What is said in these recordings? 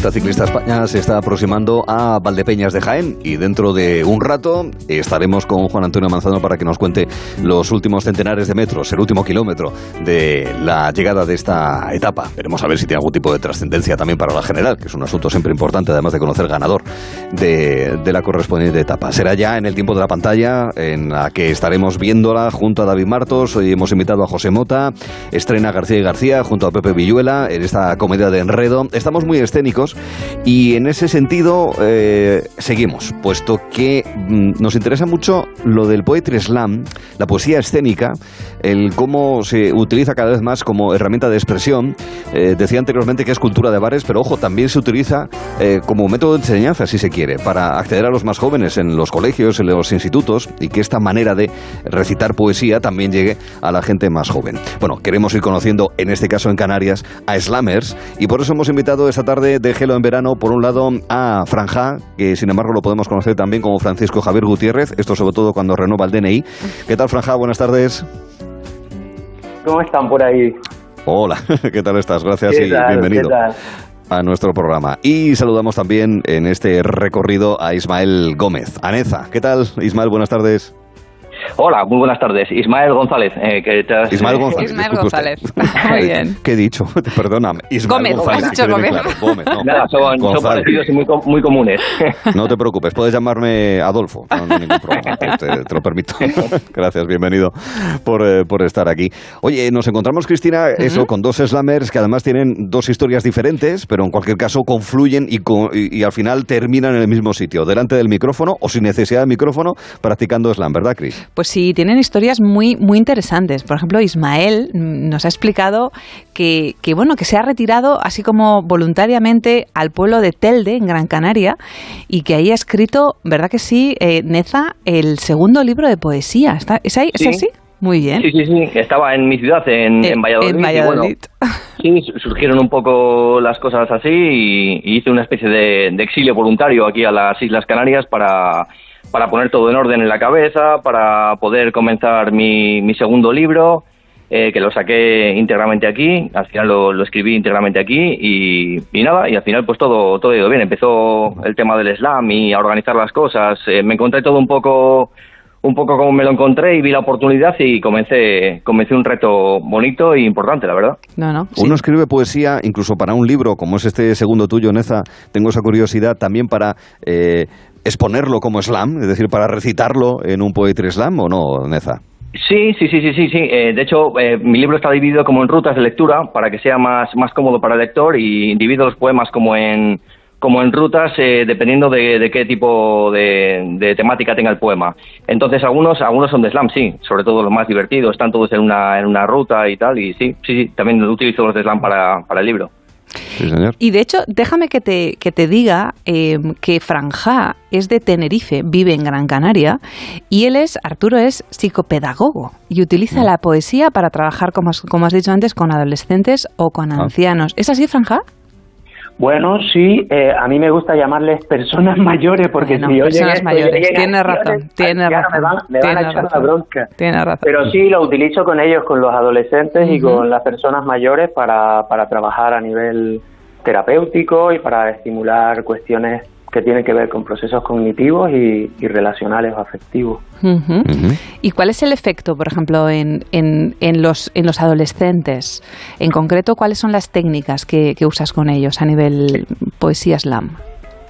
Vuelta Ciclista España se está aproximando a Valdepeñas de Jaén y dentro de un rato estaremos con Juan Antonio Manzano para que nos cuente los últimos centenares de metros, el último kilómetro de la llegada de esta etapa. Veremos a ver si tiene algún tipo de trascendencia también para la general, que es un asunto siempre importante, además de conocer ganador de, de la correspondiente etapa. Será ya en el tiempo de la pantalla en la que estaremos viéndola junto a David Martos. Hoy hemos invitado a José Mota, estrena García y García junto a Pepe Villuela en esta comedia de enredo. Estamos muy escénicos y en ese sentido eh, seguimos, puesto que mm, nos interesa mucho lo del poetry slam, la poesía escénica, el cómo se utiliza cada vez más como herramienta de expresión. Eh, decía anteriormente que es cultura de bares, pero ojo, también se utiliza eh, como método de enseñanza, si se quiere, para acceder a los más jóvenes en los colegios, en los institutos y que esta manera de recitar poesía también llegue a la gente más joven. Bueno, queremos ir conociendo, en este caso en Canarias, a slammers y por eso hemos invitado esta tarde de Gelo en Verano, por un lado, a Franja, que sin embargo lo podemos conocer también como Francisco Javier Gutiérrez, esto sobre todo cuando renueva el DNI. ¿Qué tal, Franja? Buenas tardes. ¿Cómo están por ahí? Hola, ¿qué tal estás? Gracias y bienvenido a nuestro programa. Y saludamos también en este recorrido a Ismael Gómez. Aneza, ¿qué tal, Ismael? Buenas tardes. Hola, muy buenas tardes. Ismael González. Eh, que te has- Ismael González. Ismael. Muy bien. ¿Qué he dicho? Perdóname. Ismael Gómez, González. has dicho Gómez. claro. Gómez, no. Nada, son, son parecidos y muy, muy comunes. No te preocupes, puedes llamarme Adolfo, no, no hay ningún problema, te, te lo permito. Gracias, bienvenido por, eh, por estar aquí. Oye, nos encontramos, Cristina, eso, con dos slammers que además tienen dos historias diferentes, pero en cualquier caso confluyen y, co- y- y al final terminan en el mismo sitio, delante del micrófono o sin necesidad de micrófono, practicando slam, ¿verdad, Cris? Pues sí, tienen historias muy, muy interesantes. Por ejemplo, Ismael nos ha explicado que, que, bueno, que se ha retirado así como voluntariamente al pueblo de Telde, en Gran Canaria, y que ahí ha escrito, ¿verdad que sí, eh, Neza, el segundo libro de poesía? ¿Está, ¿Es, ahí? ¿Es Sí. así? Muy bien. Sí, sí, sí. Estaba en mi ciudad, en, Eh, en Valladolid. en y Valladolid. bueno, sí, su- surgieron un poco las cosas así y, y hice una especie de, de exilio voluntario aquí a las Islas Canarias para, para poner todo en orden en la cabeza, para poder comenzar mi, mi segundo libro. eh, que lo saqué íntegramente aquí, al final lo, lo escribí íntegramente aquí y, y nada, y al final pues todo, todo ha ido bien. Empezó el tema del slam y a organizar las cosas. eh, me encontré todo un poco un poco como me lo encontré y vi la oportunidad y comencé, comencé un reto bonito e importante, la verdad. No, no. sí. Uno escribe poesía incluso para un libro, como es este segundo tuyo, Neza. Tengo esa curiosidad también para eh, exponerlo como slam, es decir, para recitarlo en un poetry slam, ¿o no, Neza? Sí, sí, sí, sí, sí, sí. Eh, de hecho, eh, mi libro está dividido como en rutas de lectura para que sea más, más cómodo para el lector y divido los poemas como en, como en rutas eh, dependiendo de, de qué tipo de, de temática tenga el poema. Entonces, algunos, algunos son de slam, sí, sobre todo los más divertidos, están todos en una, en una ruta y tal, y sí, sí, sí, también utilizo los de slam para, para el libro. Sí, señor. Y de hecho, déjame que te, que te diga eh, que Franja es de Tenerife, vive en Gran Canaria, y él es, Arturo es psicopedagogo y utiliza la poesía para trabajar, como has, como has dicho antes, con adolescentes o con Ah. ancianos. ¿Es así, Franja? Bueno, sí, eh, a mí me gusta llamarles personas mayores porque Bueno, si yo personas llegué- mayores, llegué acciones, razón, ancianos razón, Me van, me van a echar razón. la bronca. Tienes razón. Pero sí, lo utilizo con ellos, con los adolescentes y con las personas mayores para, para trabajar a nivel terapéutico y para estimular cuestiones que tienen que ver con procesos cognitivos y, y relacionales o afectivos. ¿Y cuál es el efecto, por ejemplo, en, en, en los, en los adolescentes? En concreto, ¿cuáles son las técnicas que, que usas con ellos a nivel poesía slam?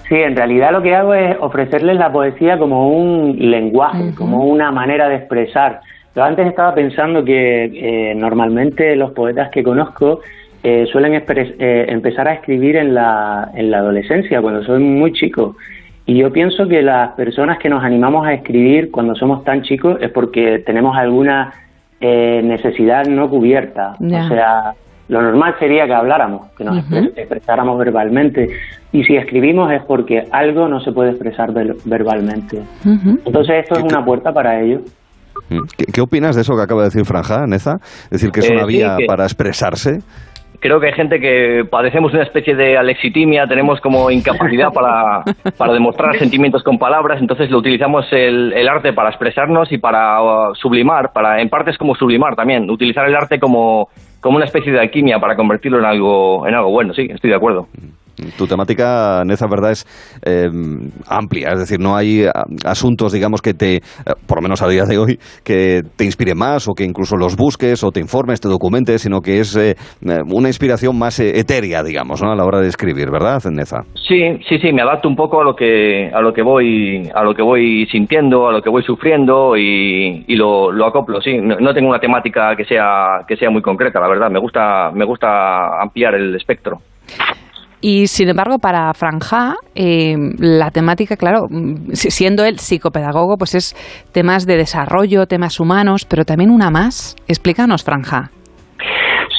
Sí, en realidad lo que hago es ofrecerles la poesía como un lenguaje, como una manera de expresar. Yo antes estaba pensando que eh, normalmente los poetas que conozco eh, suelen eh, empezar a escribir en la, en la adolescencia, cuando son muy chicos. Y yo pienso que las personas que nos animamos a escribir cuando somos tan chicos es porque tenemos alguna eh, necesidad no cubierta. O sea, lo normal sería que habláramos, que nos expresáramos verbalmente. Y si escribimos es porque algo no se puede expresar ver- verbalmente. Entonces esto es una puerta para ello. ¿Qué, qué opinas de eso que acaba de decir Franja, Neza? Es decir, que es Eh, una sí, vía que- para expresarse. Creo que hay gente que padecemos una especie de alexitimia, tenemos como incapacidad para, para demostrar sentimientos con palabras, entonces lo utilizamos el, el arte para expresarnos y para uh, sublimar, para en parte es como sublimar también, utilizar el arte como, como una especie de alquimia para convertirlo en algo, en algo bueno, sí, estoy de acuerdo. Tu temática, Neza, verdad, es eh, amplia, es decir, no hay asuntos, digamos, que te, por lo menos a día de hoy, que te inspire más o que incluso los busques o te informes, te documentes, sino que es una inspiración más etérea, digamos, ¿no? a la hora de escribir, ¿verdad, Neza? Sí, sí, sí, me adapto un poco a lo que, a lo que voy, a lo que voy sintiendo, a lo que voy sufriendo y, lo, lo, acoplo, sí. No, tengo una temática que sea, que sea muy concreta, la verdad. Me gusta, me gusta ampliar el espectro. Y sin embargo, para Franja, eh, la temática, claro, siendo él psicopedagogo, pues es temas de desarrollo, temas humanos, pero también una más. Explícanos, Franja.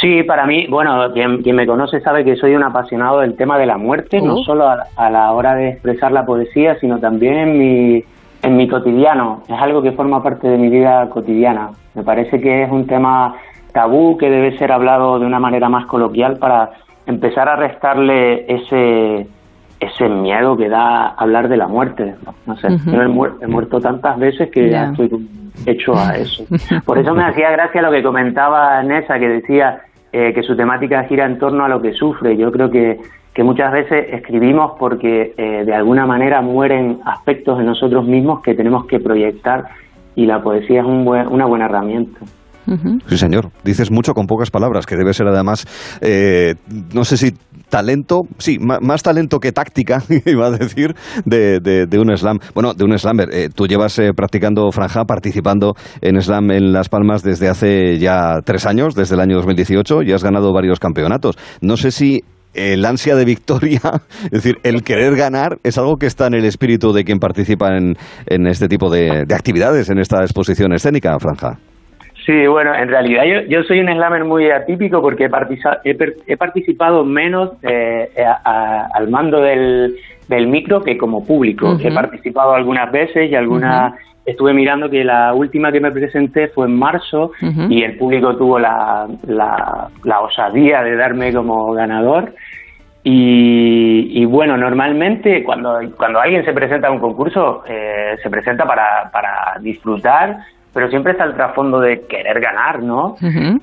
Sí, para mí, bueno, quien, me conoce sabe que soy un apasionado del tema de la muerte, no solo a, la hora de expresar la poesía, sino también en mi, en mi cotidiano. Es algo que forma parte de mi vida cotidiana. Me parece que es un tema tabú que debe ser hablado de una manera más coloquial para empezar a restarle ese ese miedo que da hablar de la muerte. No sé, yo he, muerto tantas veces que ya estoy hecho a eso. Por eso me hacía gracia lo que comentaba Nessa, que decía eh, que su temática gira en torno a lo que sufre. Yo creo que, que muchas veces escribimos porque eh, de alguna manera mueren aspectos de nosotros mismos que tenemos que proyectar y la poesía es un una buena herramienta. Sí, señor. Dices mucho con pocas palabras, que debe ser además, eh, no sé si talento, sí, más, talento que táctica, iba a decir, de, de, un slam. Bueno, de un slammer. Eh, tú llevas eh, practicando franja, participando en slam en Las Palmas desde hace ya tres años, desde el año 2018, y has ganado varios campeonatos. No sé si el ansia de victoria, es decir, el querer ganar, es algo que está en el espíritu de quien participa en, en este tipo de actividades, en esta exposición escénica, Franja. Sí, bueno, en realidad yo, yo soy un slammer muy atípico porque he, he, participado menos eh, eh, al mando del, del, micro que como público. He participado algunas veces y algunas... Estuve mirando que la última que me presenté fue en marzo y el público tuvo la, la, osadía de darme como ganador. Y, y, bueno, normalmente cuando, cuando alguien se presenta a un concurso, eh, se presenta para, para disfrutar, pero siempre está el trasfondo de querer ganar, ¿no?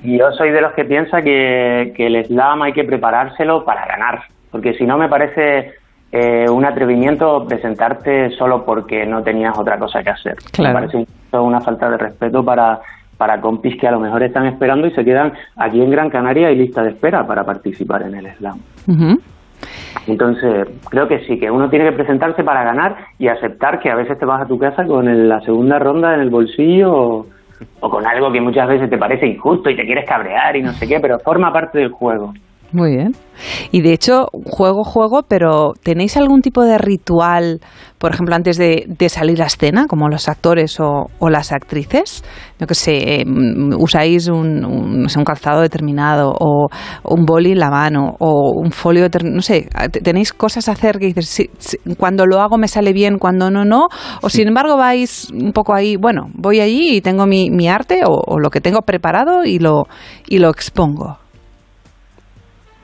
Y yo soy de los que piensa que, que el slam hay que preparárselo para ganar, porque si no me parece eh, un atrevimiento presentarte solo porque no tenías otra cosa que hacer. Me parece una falta de respeto para, para compis que a lo mejor están esperando y se quedan aquí en Gran Canaria y lista de espera para participar en el slam. Entonces, creo que sí, que uno tiene que presentarse para ganar y aceptar que a veces te vas a tu casa con la segunda ronda en el bolsillo o, o con algo que muchas veces te parece injusto y te quieres cabrear y no sé qué, pero forma parte del juego. Muy bien. Y de hecho, juego, juego, pero ¿tenéis algún tipo de ritual, por ejemplo, antes de, salir a escena, como los actores o, las actrices? No que sé, em, usáis un, un, un, calzado determinado, o un boli en la mano, o un folio, no sé, ¿tenéis cosas a hacer que dices, cuando lo hago me sale bien, cuando no, no? O sin embargo vais un poco ahí, bueno, voy allí y tengo mi, mi arte o, o lo que tengo preparado y lo, y lo expongo.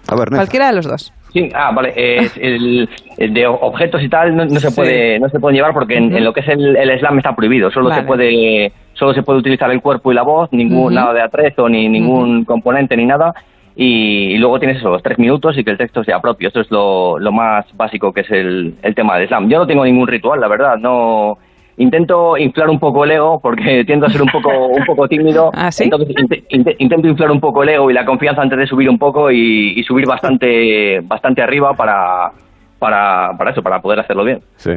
Cualquiera de los dos. Sí, ah, vale. el, de objetos y tal no, se puede no se puede llevar porque en, lo que es el, slam está prohibido. Solo se puede solo se puede utilizar el cuerpo y la voz, ningún nada de atrezo ni ningún componente ni nada. Y, luego tienes esos tres minutos y que el texto sea propio. Eso es lo, lo más básico que es el, el tema del slam. Yo no tengo ningún ritual, la verdad. No intento inflar un poco el ego porque tiendo a ser un poco un poco tímido ¿Ah, entonces intento inflar un poco el ego y la confianza antes de subir un poco y, subir bastante bastante arriba para para, para eso, para poder hacerlo bien. Sí,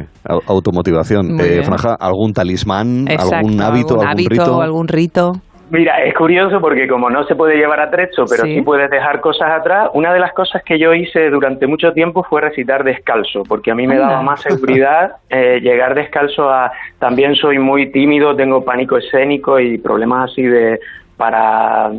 automotivación. Eh, Franja, ¿algún talismán, algún hábito, algún, rito? algún rito? Mira, es curioso porque como no se puede llevar atrecho, pero sí. puedes dejar cosas atrás, una de las cosas que yo hice durante mucho tiempo fue recitar descalzo, porque a mí me daba más seguridad eh, llegar descalzo a... También soy muy tímido, tengo pánico escénico y problemas así de... para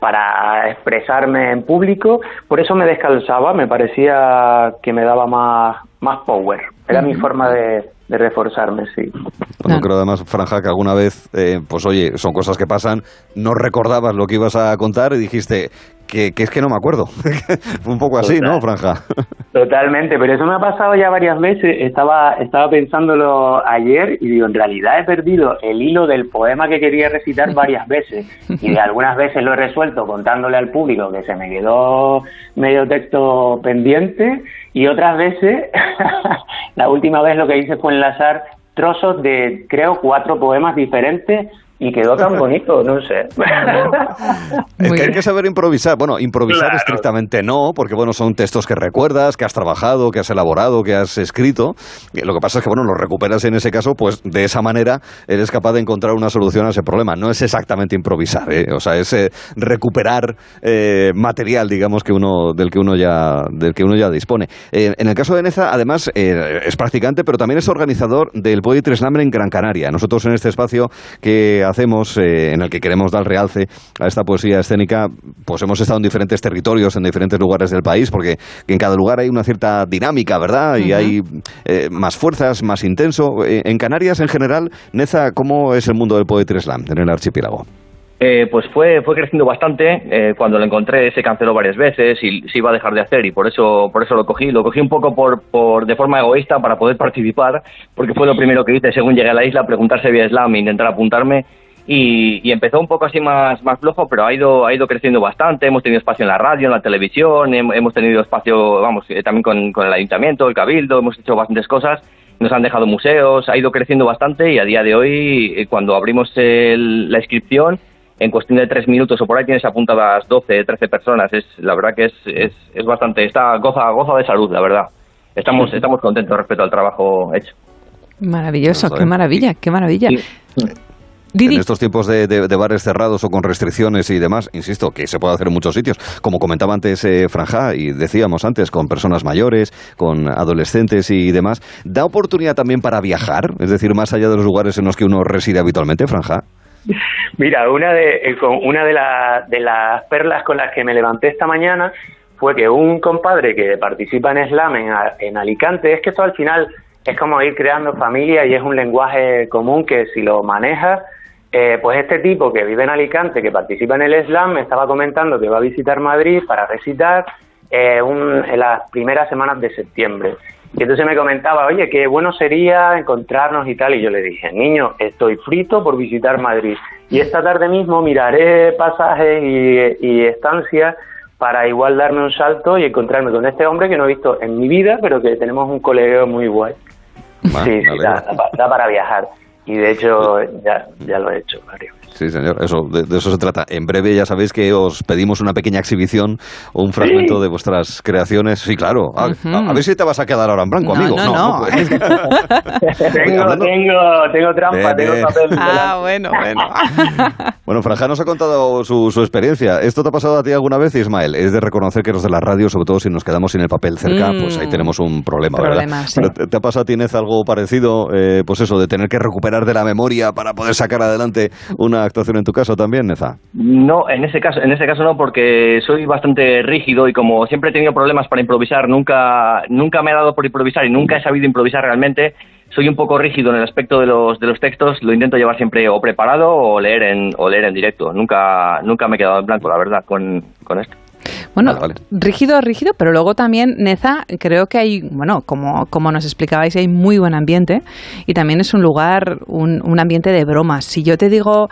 para expresarme en público, por eso me descalzaba, me parecía que me daba más, más power. Era mi forma de, de reforzarme, sí. Bueno, creo además, Franja, que alguna vez, eh, pues oye, son cosas que pasan, no recordabas lo que ibas a contar y dijiste que, es que no me acuerdo. Fue un poco así, ¿no, Franja? Totalmente, pero eso me ha pasado ya varias veces. Estaba, estaba pensándolo ayer y digo, en realidad he perdido el hilo del poema que quería recitar varias veces y de algunas veces lo he resuelto contándole al público que se me quedó medio texto pendiente Y otras veces, la última vez lo que hice fue enlazar trozos de, creo, cuatro poemas diferentes y quedó tan bonito, no sé. es que hay que saber improvisar. Bueno, improvisar estrictamente no, porque bueno, son textos que recuerdas, que has trabajado, que has elaborado, que has escrito. Lo que pasa es que bueno, los recuperas en ese caso, pues de esa manera eres capaz de encontrar una solución a ese problema. No es exactamente improvisar, ¿eh? o sea, es eh, recuperar eh, material, digamos que uno del que uno ya del que uno ya dispone. en el caso de Neza, además es practicante, pero también es organizador del Poetry Slam en Gran Canaria. Nosotros en este espacio que hacemos, eh, en el que queremos dar realce a esta poesía escénica, pues hemos estado en diferentes territorios, en diferentes lugares del país, porque en cada lugar hay una cierta dinámica, ¿verdad? Y hay eh, más fuerzas, más intenso. Eh, en Canarias, en general, Neza, ¿cómo es el mundo del Poetry Slam en el archipiélago? Pues fue, fue creciendo bastante. cuando lo encontré se canceló varias veces y se iba a dejar de hacer y por eso, por eso lo cogí. Lo cogí un poco por, por, de forma egoísta para poder participar, porque fue lo primero que hice según llegué a la isla, preguntar si había slam intentar apuntarme y, empezó un poco así más, más flojo, pero ha ido, ha ido creciendo bastante. Hemos tenido espacio en la radio, en la televisión, hemos tenido espacio, vamos, eh, también con, el ayuntamiento, el cabildo, hemos hecho bastantes cosas nos han dejado museos, ha ido creciendo bastante y a día de hoy, eh, cuando abrimos la inscripción, en cuestión de tres minutos o por ahí tienes apuntadas 12, 13 personas. Es, la verdad que es, es, es bastante, está goza, goza de salud, la verdad. Estamos, estamos contentos respecto al trabajo hecho. Maravilloso, qué maravilla, qué maravilla. En estos tiempos de, bares cerrados o con restricciones y demás, insisto, que se puede hacer en muchos sitios. Como comentaba antes eh, Franja y decíamos antes, con personas mayores, con adolescentes y demás, ¿da oportunidad también para viajar? Es decir, más allá de los lugares en los que uno reside habitualmente, Franja. Mira, una de, eh, una de, las perlas con las que me levanté esta mañana fue que un compadre que participa en Slam en, Alicante, es que esto al final es como ir creando familia y es un lenguaje común que si lo manejas eh, pues este tipo que vive en Alicante, que participa en el slam, me estaba comentando que va a visitar Madrid para recitar eh, en las primeras semanas de septiembre. Y entonces me comentaba, oye, qué bueno sería encontrarnos y tal. Y yo le dije, niño, estoy frito por visitar Madrid. Y esta tarde mismo miraré pasajes y, y estancias para igual darme un salto y encontrarme con este hombre que no he visto en mi vida, pero que tenemos un colegio muy guay. sí, da, para viajar y de hecho ya, ya lo he hecho Mario. Sí, señor, eso, de, eso se trata. En breve ya sabéis que os pedimos una pequeña exhibición o un fragmento de vuestras creaciones. Sí, claro. A, ver si te vas a quedar ahora en blanco, amigo. No, no. tengo, tengo, tengo trampa, tengo papel. Ah, bueno, bueno. bueno, Franja nos ha contado su, su, experiencia. ¿Esto te ha pasado a ti alguna vez, Ismael? Es de reconocer que los de la radio, sobre todo si nos quedamos sin el papel cerca, pues ahí mm. tenemos un problema, ¿verdad? ¿Te, ha pasado a ti, Inés, algo parecido? Eh, pues eso, de tener que recuperar de la memoria para poder sacar adelante una actuación en tu caso también, Neza? No, en ese caso, en ese caso no, porque soy bastante rígido y como siempre he tenido problemas para improvisar, nunca, nunca me ha dado por improvisar y nunca he sabido improvisar realmente. Soy un poco rígido en el aspecto de los, de los textos, lo intento llevar siempre o preparado o leer en, o leer en directo. Nunca, nunca me he quedado en blanco, la verdad, con, con esto. Bueno, rígido, rígido, pero luego también, Neza, creo que hay, bueno, como, como nos explicabais, hay muy buen ambiente y también es un lugar, un, un ambiente de bromas. Si yo te digo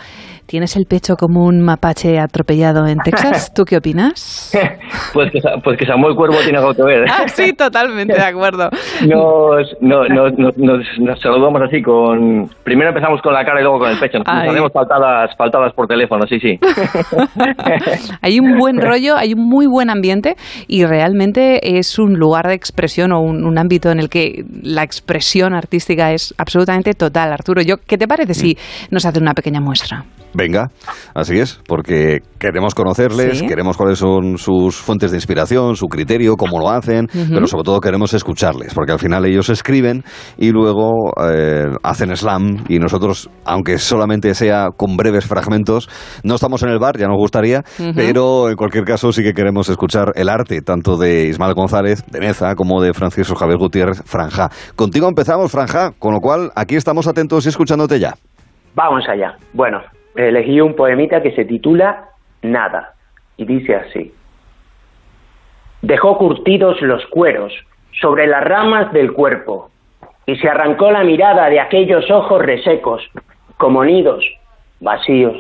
¿Tienes el pecho como un mapache atropellado en Texas? ¿Tú qué opinas? pues, que, pues que Samuel Cuervo tiene algo que ver. ah, sí, totalmente de acuerdo. Nos, nos, saludamos así con... Primero empezamos con la cara y luego con el pecho. Nos hacemos faltadas, faltadas por teléfono, sí, sí. hay un buen rollo, hay un muy buen ambiente y realmente es un lugar de expresión o un, un ámbito en el que la expresión artística es absolutamente total. Arturo, yo, ¿qué te parece si nos hace una pequeña muestra? Venga, así es, porque queremos conocerles, queremos cuáles son sus fuentes de inspiración, su criterio, cómo lo hacen, pero sobre todo queremos escucharles, porque al final ellos escriben y luego eh, hacen slam y nosotros, aunque solamente sea con breves fragmentos, no estamos en el bar, ya nos gustaría, pero en cualquier caso sí que queremos escuchar el arte, tanto de Ismael González, de Neza, como de Francisco Javier Gutiérrez, Franja. Contigo empezamos, Franja, con lo cual aquí estamos atentos y escuchándote ya. Vamos allá. Bueno, elegí un poemita que se titula Nada y dice así. Dejó curtidos los cueros sobre las ramas del cuerpo y se arrancó la mirada de aquellos ojos resecos, como nidos vacíos.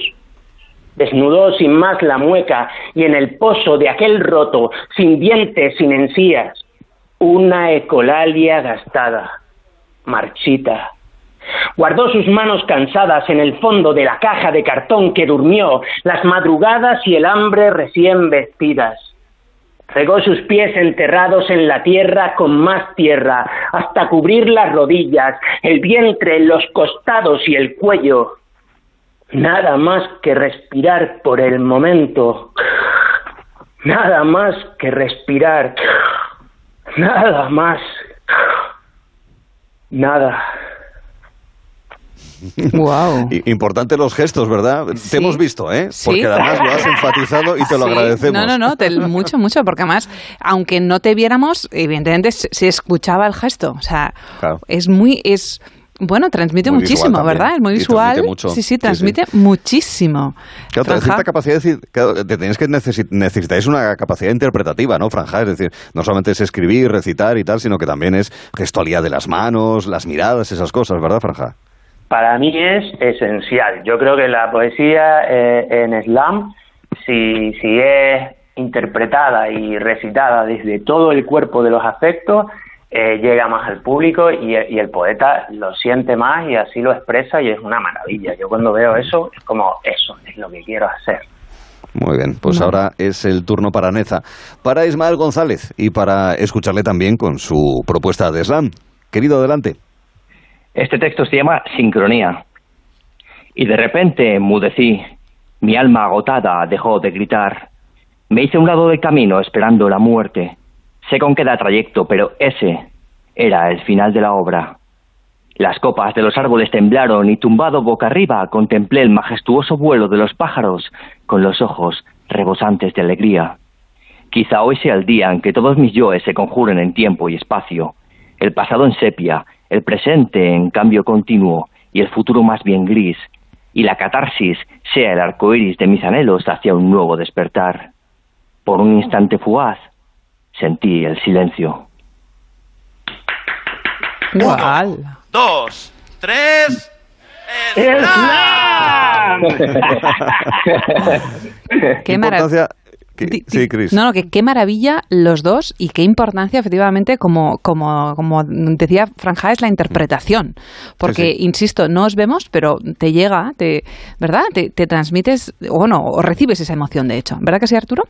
Desnudó sin más la mueca y en el pozo de aquel roto, sin dientes, sin encías, una ecolalia gastada, marchita. Guardó sus manos cansadas en el fondo de la caja de cartón que durmió las madrugadas y el hambre recién vestidas. Regó sus pies enterrados en la tierra con más tierra, hasta cubrir las rodillas, el vientre, los costados y el cuello. Nada más que respirar por el momento. Nada más que respirar. Nada más. Nada. Wow. Importante los gestos, ¿verdad? Te hemos visto, ¿eh? Porque además lo has enfatizado y te lo agradecemos. No, no, no, te, mucho, mucho, porque además, aunque no te viéramos, evidentemente se, escuchaba el gesto. O sea, es muy, es, bueno, transmite muchísimo, ¿verdad? Es muy visual. Sí, sí, transmite muchísimo. Claro, cierta capacidad de decir, tienes que necesitáis una capacidad interpretativa, ¿no, Franja? Es decir, no solamente es escribir, recitar y tal, sino que también es gestualidad de las manos, las miradas, esas cosas, ¿verdad, Franja? Para mí es esencial. Yo creo que la poesía eh, en slam, si, si es interpretada y recitada desde todo el cuerpo de los afectos, eh, llega más al público y, el poeta lo siente más y así lo expresa y es una maravilla. Yo cuando veo eso es como eso, es lo que quiero hacer. Muy bien, pues ahora es el turno para Neza, para Ismael González y para escucharle también con su propuesta de slam. Querido, adelante. Este texto se llama Sincronía. Y de repente enmudecí. Mi alma agotada dejó de gritar. Me hice a un lado del camino esperando la muerte. Sé con qué da trayecto, pero ese era el final de la obra. Las copas de los árboles temblaron y tumbado boca arriba contemplé el majestuoso vuelo de los pájaros con los ojos rebosantes de alegría. Quizá hoy sea el día en que todos mis yoes se conjuren en tiempo y espacio, el pasado en sepia, el presente en cambio continuo y el futuro más bien gris, y la catarsis sea el arco iris de mis anhelos hacia un nuevo despertar. Por un instante fugaz sentí el silencio. Uno, dos, tres. ¡Qué maravilla! sí, Chris. No, no, que qué maravilla los dos y qué importancia, efectivamente, como, como, como decía Franja, es la interpretación. Porque, insisto, no os vemos, pero te llega, te, ¿verdad? Te, te transmites, o no, o recibes esa emoción, de hecho. ¿Verdad que sí, Arturo?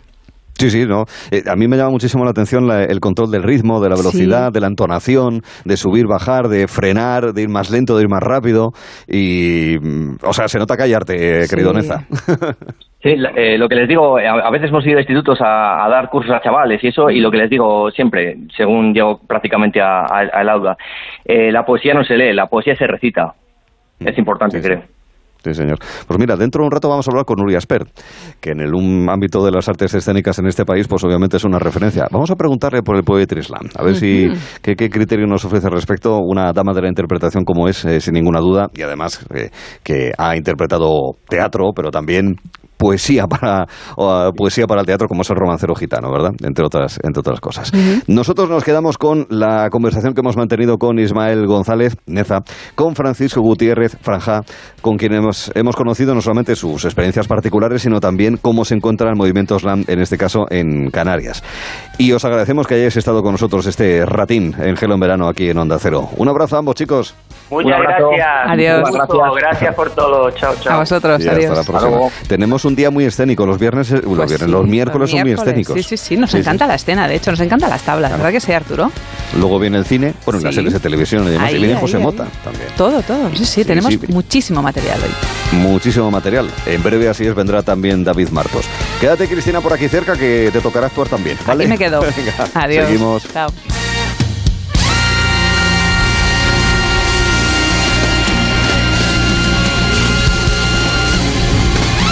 Sí, sí, no. Eh, a mí me llama muchísimo la atención el control del ritmo, de la velocidad, de la entonación, de subir, bajar, de frenar, de ir más lento, de ir más rápido. Y, mm, o sea, se nota callarte, eh, querido Neza. Sí, eh, lo que les digo, a, veces hemos ido a institutos a, dar cursos a chavales y eso, y lo que les digo siempre, según llego prácticamente al aula, la poesía no se lee, la poesía se recita. Es importante, creo. Sí, señor. Pues mira, dentro de un rato vamos a hablar con Uri Asper, que en el ámbito de las artes escénicas en este país, pues obviamente es una referencia. Vamos a preguntarle por el Poetry Slam, a ver si qué, criterio nos ofrece al respecto una dama de la interpretación como es, eh, sin ninguna duda, y además eh, que ha interpretado teatro, pero también poesía para, poesía para el teatro como es el romancero gitano, ¿verdad? Entre otras, entre otras cosas. Nosotros nos quedamos con la conversación que hemos mantenido con Ismael González Neza, con Francisco Gutiérrez Franja, con quien hemos, hemos conocido no solamente sus experiencias particulares, sino también cómo se encuentra el movimiento slam, en este caso en Canarias. Y os agradecemos que hayáis estado con nosotros este ratín en Gelo en Verano aquí en Onda Cero. Un abrazo a ambos, chicos. Muchas gracias. Adiós. Gracias. gracias por todo. Chao, chao. A vosotros. adiós. Tenemos un día muy escénico. Los viernes, eh, los, pues los miércoles son muy escénicos. Sí, sí, sí. Nos encanta la escena, de hecho. Nos encanta las tablas. ¿Verdad que sí, Arturo? Luego viene el cine, bueno, las series de televisión y demás. y viene José Mota también. Todo, todo. Sí, sí. tenemos muchísimo material hoy. Muchísimo material. En breve, así es, vendrá también David Martos. Quédate, Cristina, por aquí cerca que te tocará actuar también. ¿vale? Aquí me quedo. Adiós. Seguimos. Chao.